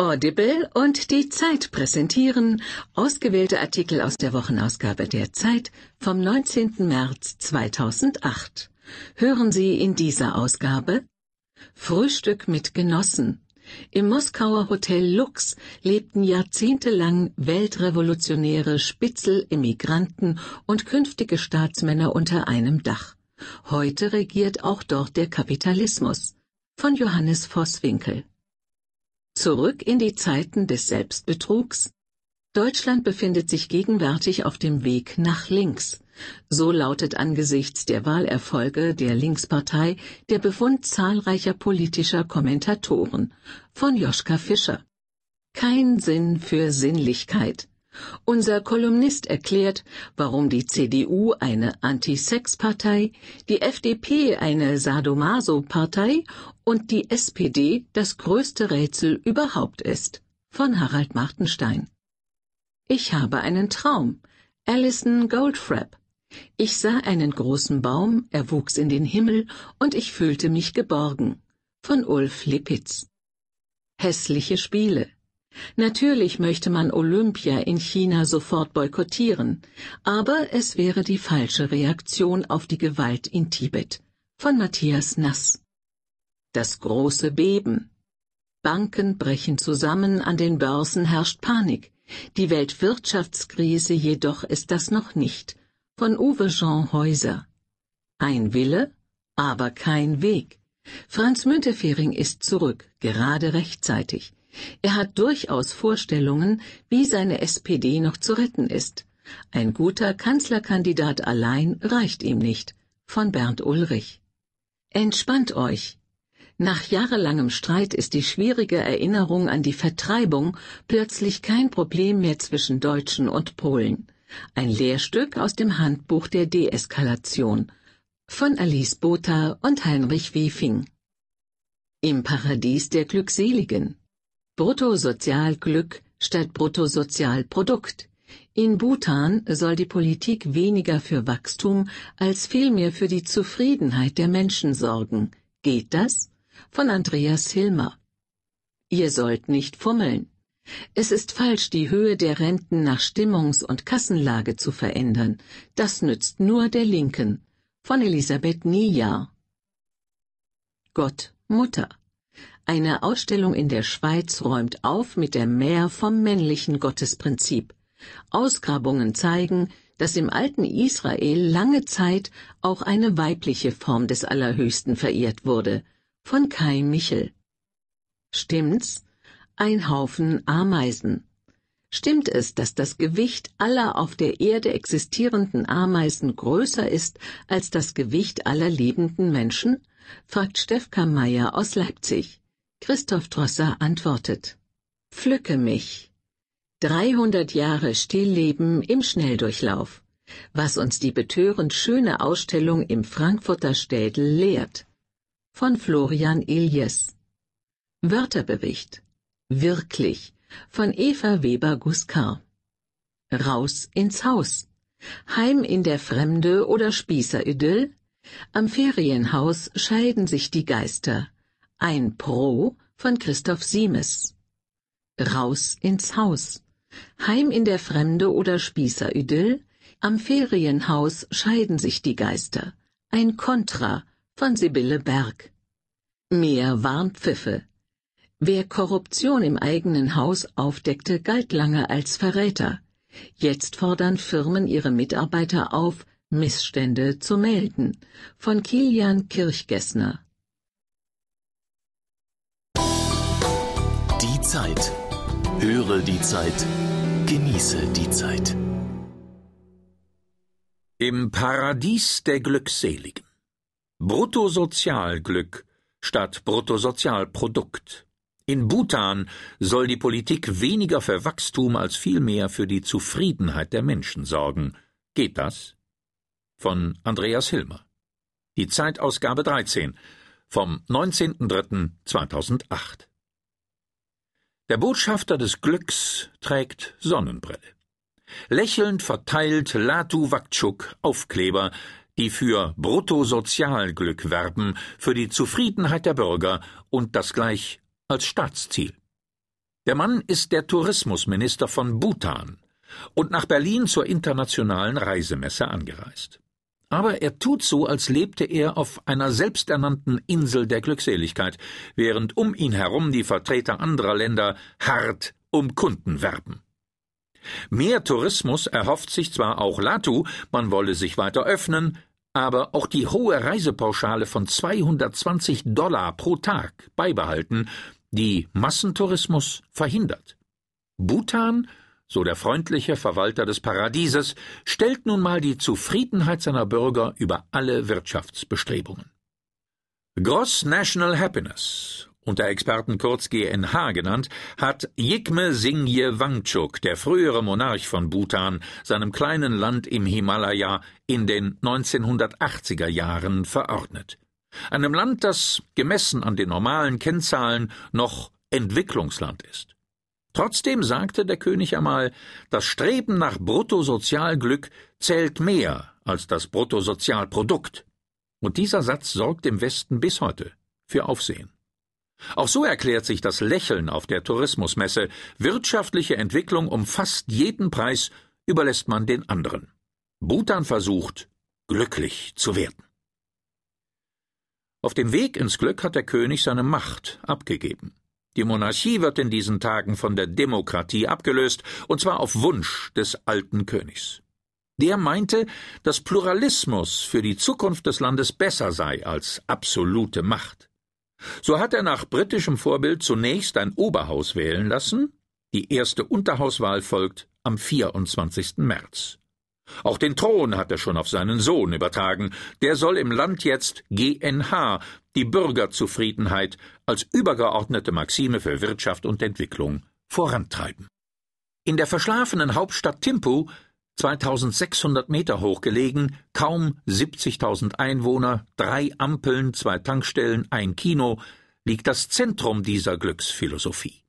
Audible und die Zeit präsentieren ausgewählte Artikel aus der Wochenausgabe der Zeit vom 19. März 2008. Hören Sie in dieser Ausgabe Frühstück mit Genossen. Im Moskauer Hotel Lux lebten jahrzehntelang weltrevolutionäre Spitzel, Immigranten und künftige Staatsmänner unter einem Dach. Heute regiert auch dort der Kapitalismus. Von Johannes Vosswinkel. Zurück in die Zeiten des Selbstbetrugs? Deutschland befindet sich gegenwärtig auf dem Weg nach links. So lautet angesichts der Wahlerfolge der Linkspartei der Befund zahlreicher politischer Kommentatoren von Joschka Fischer. Kein Sinn für Sinnlichkeit. Unser Kolumnist erklärt, warum die CDU eine Anti-Sex-Partei, die FDP eine Sadomaso-Partei und die SPD das größte Rätsel überhaupt ist. Von Harald Martenstein. Ich habe einen Traum. Alison Goldfrapp. Ich sah einen großen Baum, er wuchs in den Himmel und ich fühlte mich geborgen. Von Ulf Lippitz. Hässliche Spiele. Natürlich möchte man Olympia in China sofort boykottieren, aber es wäre die falsche Reaktion auf die Gewalt in Tibet. Von Matthias Nass. Das große Beben. Banken brechen zusammen, an den Börsen herrscht Panik. Die Weltwirtschaftskrise jedoch ist das noch nicht. Von Uwe Jean Häuser. Ein Wille, aber kein Weg. Franz Müntefering ist zurück, gerade rechtzeitig. Er hat durchaus Vorstellungen, wie seine SPD noch zu retten ist. Ein guter Kanzlerkandidat allein reicht ihm nicht. Von Bernd Ulrich. Entspannt euch. Nach jahrelangem Streit ist die schwierige Erinnerung an die Vertreibung plötzlich kein Problem mehr zwischen Deutschen und Polen. Ein Lehrstück aus dem Handbuch der Deeskalation von Alice Botha und Heinrich Wiefing. Im Paradies der Glückseligen. Bruttosozialglück statt Bruttosozialprodukt. In Bhutan soll die Politik weniger für Wachstum als vielmehr für die Zufriedenheit der Menschen sorgen. Geht das? Von Andreas Hilmer. Ihr sollt nicht fummeln. Es ist falsch, die Höhe der Renten nach Stimmungs- und Kassenlage zu verändern. Das nützt nur der Linken. Von Elisabeth Niejahr. Gott, Mutter. Eine Ausstellung in der Schweiz räumt auf mit der Mehr vom männlichen Gottesprinzip. Ausgrabungen zeigen, dass im alten Israel lange Zeit auch eine weibliche Form des Allerhöchsten verehrt wurde, von Kai Michel. Stimmt's? Ein Haufen Ameisen. Stimmt es, dass das Gewicht aller auf der Erde existierenden Ameisen größer ist als das Gewicht aller lebenden Menschen? fragt Stefka Meyer aus Leipzig. Christoph Drosser antwortet Pflücke mich. 300 Jahre Stillleben im Schnelldurchlauf. Was uns die betörend schöne Ausstellung im Frankfurter Städel lehrt. Von Florian Iljes. Wörterbericht. Wirklich. Von Eva Weber-Guskar. Raus ins Haus. Heim in der Fremde oder Spießeridyll? Am Ferienhaus scheiden sich die Geister. Ein Pro von Christoph Siemes. Raus ins Haus. Heim in der Fremde oder Spießeridyll. Am Ferienhaus scheiden sich die Geister. Ein Kontra von Sibylle Berg. Mehr Warnpfiffe. Wer Korruption im eigenen Haus aufdeckte, galt lange als Verräter. Jetzt fordern Firmen ihre Mitarbeiter auf, Missstände zu melden. Von Kilian Kirchgessner. Die Zeit. Höre die Zeit. Genieße die Zeit. Im Paradies der Glückseligen. Bruttosozialglück statt Bruttosozialprodukt. In Bhutan soll die Politik weniger für Wachstum als vielmehr für die Zufriedenheit der Menschen sorgen. Geht das? Von Andreas Hilmer. Die Zeitausgabe 13 vom 19.03.2008. Der Botschafter des Glücks trägt Sonnenbrille. Lächelnd verteilt Latu Wakczuk Aufkleber, die für Bruttosozialglück werben, für die Zufriedenheit der Bürger und das gleich als Staatsziel. Der Mann ist der Tourismusminister von Bhutan und nach Berlin zur internationalen Reisemesse angereist. Aber er tut so, als lebte er auf einer selbsternannten Insel der Glückseligkeit, während um ihn herum die Vertreter anderer Länder hart um Kunden werben. Mehr Tourismus erhofft sich zwar auch Latu, man wolle sich weiter öffnen, aber auch die hohe Reisepauschale von 220 Dollar pro Tag beibehalten, die Massentourismus verhindert. Bhutan, so der freundliche Verwalter des Paradieses, stellt nun mal die Zufriedenheit seiner Bürger über alle Wirtschaftsbestrebungen. Gross National Happiness, unter Experten kurz GNH genannt, hat Jigme Singye Wangchuk, der frühere Monarch von Bhutan, seinem kleinen Land im Himalaya in den 1980er Jahren verordnet einem Land, das, gemessen an den normalen Kennzahlen, noch Entwicklungsland ist. Trotzdem sagte der König einmal, das Streben nach Bruttosozialglück zählt mehr als das Bruttosozialprodukt. Und dieser Satz sorgt im Westen bis heute für Aufsehen. Auch so erklärt sich das Lächeln auf der Tourismusmesse. Wirtschaftliche Entwicklung um fast jeden Preis überlässt man den anderen. Bhutan versucht, glücklich zu werden. Auf dem Weg ins Glück hat der König seine Macht abgegeben. Die Monarchie wird in diesen Tagen von der Demokratie abgelöst, und zwar auf Wunsch des alten Königs. Der meinte, dass Pluralismus für die Zukunft des Landes besser sei als absolute Macht. So hat er nach britischem Vorbild zunächst ein Oberhaus wählen lassen, die erste Unterhauswahl folgt am 24. März. Auch den Thron hat er schon auf seinen Sohn übertragen. Der soll im Land jetzt GNH, die Bürgerzufriedenheit, als übergeordnete Maxime für Wirtschaft und Entwicklung vorantreiben. In der verschlafenen Hauptstadt Thimphu, 2600 Meter hoch gelegen, kaum 70.000 Einwohner, drei Ampeln, zwei Tankstellen, ein Kino, liegt das Zentrum dieser Glücksphilosophie.